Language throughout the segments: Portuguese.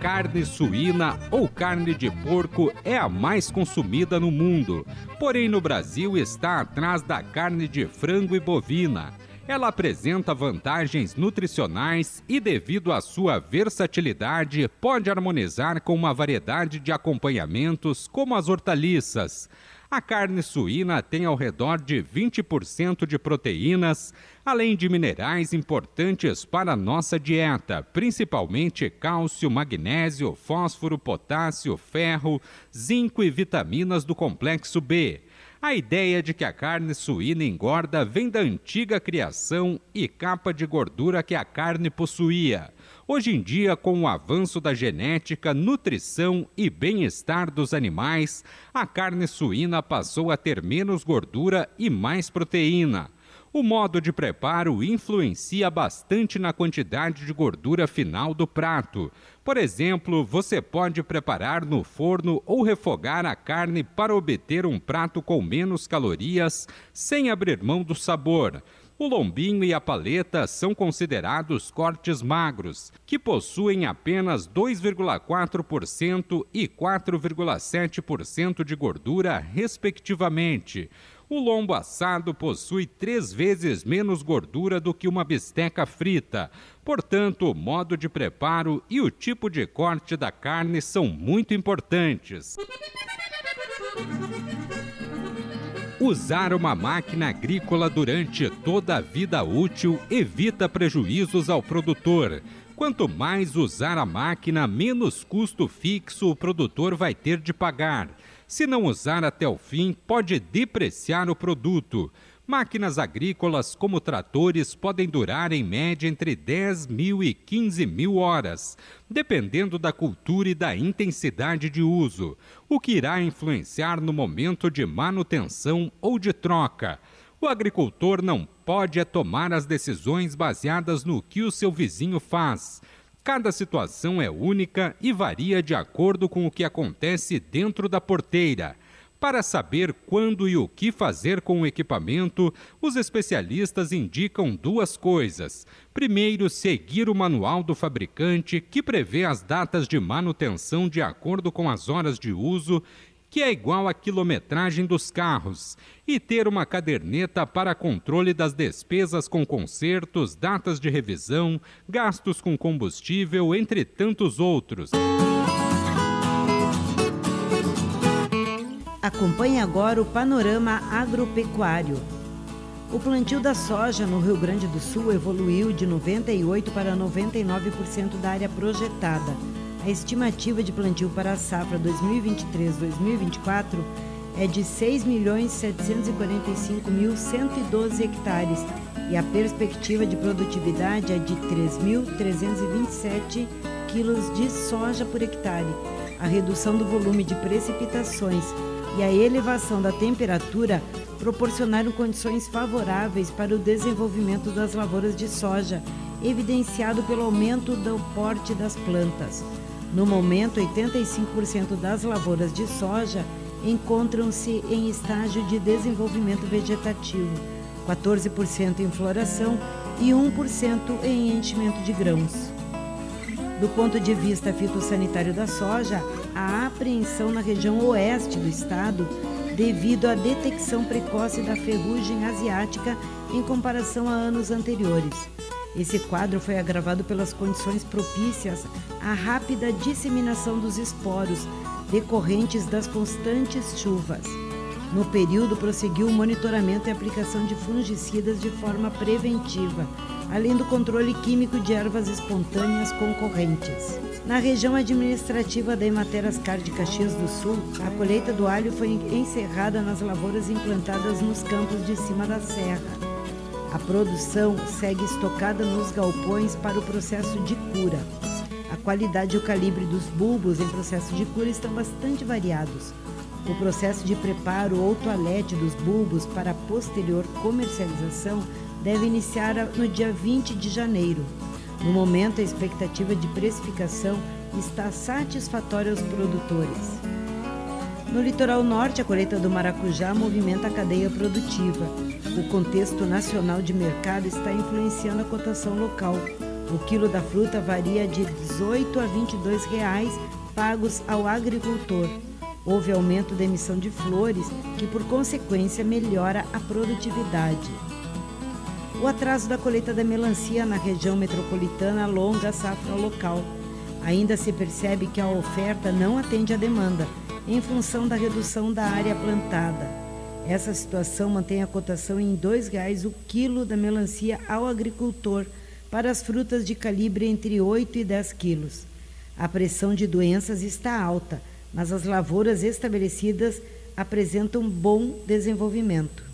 Carne suína ou carne de porco é a mais consumida no mundo, porém no Brasil está atrás da carne de frango e bovina. Ela apresenta vantagens nutricionais e, devido à sua versatilidade, pode harmonizar com uma variedade de acompanhamentos, como as hortaliças. A carne suína tem ao redor de 20% de proteínas, além de minerais importantes para a nossa dieta, principalmente cálcio, magnésio, fósforo, potássio, ferro, zinco e vitaminas do complexo B. A ideia de que a carne suína engorda vem da antiga criação e capa de gordura que a carne possuía. Hoje em dia, com o avanço da genética, nutrição e bem-estar dos animais, a carne suína passou a ter menos gordura e mais proteína. O modo de preparo influencia bastante na quantidade de gordura final do prato. Por exemplo, você pode preparar no forno ou refogar a carne para obter um prato com menos calorias, sem abrir mão do sabor. O lombinho e a paleta são considerados cortes magros, que possuem apenas 2,4% e 4,7% de gordura, respectivamente. O lombo assado possui três vezes menos gordura do que uma bisteca frita. Portanto, o modo de preparo e o tipo de corte da carne são muito importantes. Usar uma máquina agrícola durante toda a vida útil evita prejuízos ao produtor. Quanto mais usar a máquina, menos custo fixo o produtor vai ter de pagar. Se não usar até o fim, pode depreciar o produto. Máquinas agrícolas como tratores podem durar em média entre 10 mil e 15 mil horas, dependendo da cultura e da intensidade de uso, o que irá influenciar no momento de manutenção ou de troca. O agricultor não pode tomar as decisões baseadas no que o seu vizinho faz. Cada situação é única e varia de acordo com o que acontece dentro da porteira. Para saber quando e o que fazer com o equipamento, os especialistas indicam duas coisas. Primeiro, seguir o manual do fabricante, que prevê as datas de manutenção de acordo com as horas de uso, que é igual à quilometragem dos carros, e ter uma caderneta para controle das despesas com consertos, datas de revisão, gastos com combustível, entre tantos outros. Acompanhe agora o panorama agropecuário. O plantio da soja no Rio Grande do Sul evoluiu de 98% para 99% da área projetada. A estimativa de plantio para a safra 2023-2024 é de 6.745.112 hectares e a perspectiva de produtividade é de 3.327 quilos de soja por hectare. A redução do volume de precipitações e a elevação da temperatura proporcionaram condições favoráveis para o desenvolvimento das lavouras de soja, evidenciado pelo aumento do porte das plantas. No momento, 85% das lavouras de soja encontram-se em estágio de desenvolvimento vegetativo, 14% em floração e 1% em enchimento de grãos. Do ponto de vista fitossanitário da soja, a apreensão na região oeste do estado devido à detecção precoce da ferrugem asiática em comparação a anos anteriores. Esse quadro foi agravado pelas condições propícias à rápida disseminação dos esporos decorrentes das constantes chuvas. No período, prosseguiu o monitoramento e aplicação de fungicidas de forma preventiva, além do controle químico de ervas espontâneas concorrentes. Na região administrativa da Emater Ascar de Caxias do Sul, a colheita do alho foi encerrada nas lavouras implantadas nos campos de cima da serra. A produção segue estocada nos galpões para o processo de cura. A qualidade e o calibre dos bulbos em processo de cura estão bastante variados. O processo de preparo ou toalete dos bulbos para posterior comercialização deve iniciar no dia 20 de janeiro. No momento, a expectativa de precificação está satisfatória aos produtores. No litoral norte, a colheita do maracujá movimenta a cadeia produtiva. O contexto nacional de mercado está influenciando a cotação local. O quilo da fruta varia de 18 a 22 reais pagos ao agricultor. Houve aumento da emissão de flores, que por consequência melhora a produtividade. O atraso da colheita da melancia na região metropolitana alonga a safra local. Ainda se percebe que a oferta não atende à demanda, em função da redução da área plantada. Essa situação mantém a cotação em R$ 2,00 o quilo da melancia ao agricultor para as frutas de calibre entre 8 e 10 quilos. A pressão de doenças está alta, mas as lavouras estabelecidas apresentam bom desenvolvimento.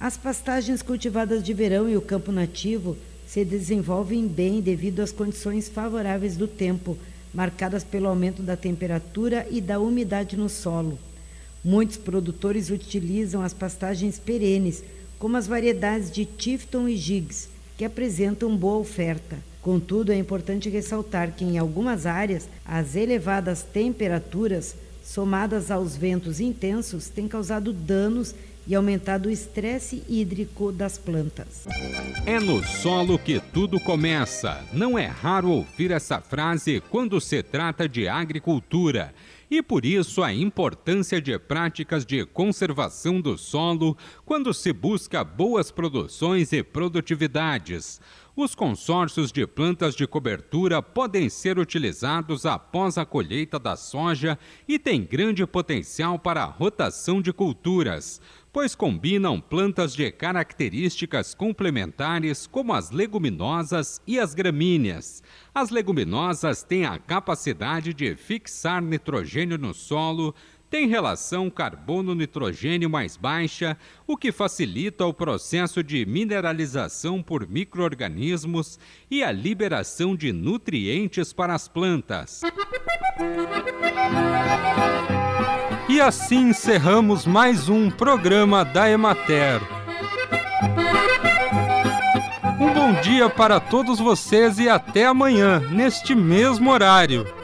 As pastagens cultivadas de verão e o campo nativo se desenvolvem bem devido às condições favoráveis do tempo, marcadas pelo aumento da temperatura e da umidade no solo. Muitos produtores utilizam as pastagens perenes, como as variedades de Tifton e Gigs, que apresentam boa oferta. Contudo, é importante ressaltar que em algumas áreas as elevadas temperaturas, somadas aos ventos intensos, têm causado danos e aumentado o estresse hídrico das plantas. É no solo que tudo começa. Não é raro ouvir essa frase quando se trata de agricultura. E por isso a importância de práticas de conservação do solo quando se busca boas produções e produtividades. Os consórcios de plantas de cobertura podem ser utilizados após a colheita da soja e têm grande potencial para a rotação de culturas pois combinam plantas de características complementares como as leguminosas e as gramíneas. As leguminosas têm a capacidade de fixar nitrogênio no solo, têm relação carbono-nitrogênio mais baixa, o que facilita o processo de mineralização por microorganismos e a liberação de nutrientes para as plantas. E assim encerramos mais um programa da Emater. Um bom dia para todos vocês e até amanhã, neste mesmo horário.